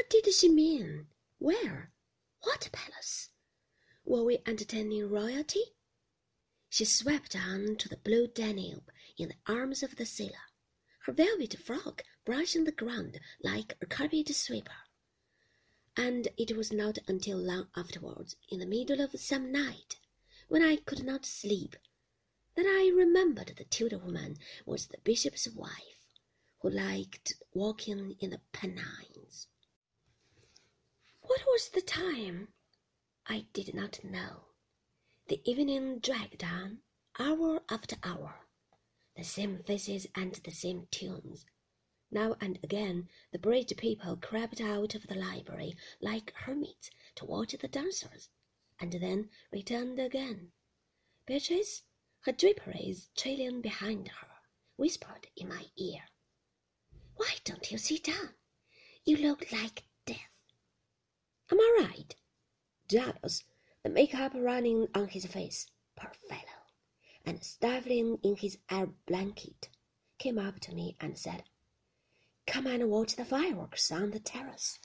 What did she mean? Where? What palace? Were we entertaining royalty? She swept on to the blue Danube in the arms of the sailor, her velvet frock brushing the ground like a carpet sweeper. And it was not until long afterwards, in the middle of some night, when I could not sleep, that I remembered the Tudor woman was the bishop's wife, who liked walking in the Pennines. Was the time? I did not know. The evening dragged on, hour after hour, the same faces and the same tunes. Now and again the bridge people crept out of the library like hermits to watch the dancers, and then returned again. Beatrice, her draperies trailing behind her, whispered in my ear, Why don't you sit down? You look like Right? Giles, the make-up running on his face, poor fellow, and stifling in his Arab blanket, came up to me and said, Come and watch the fireworks on the terrace.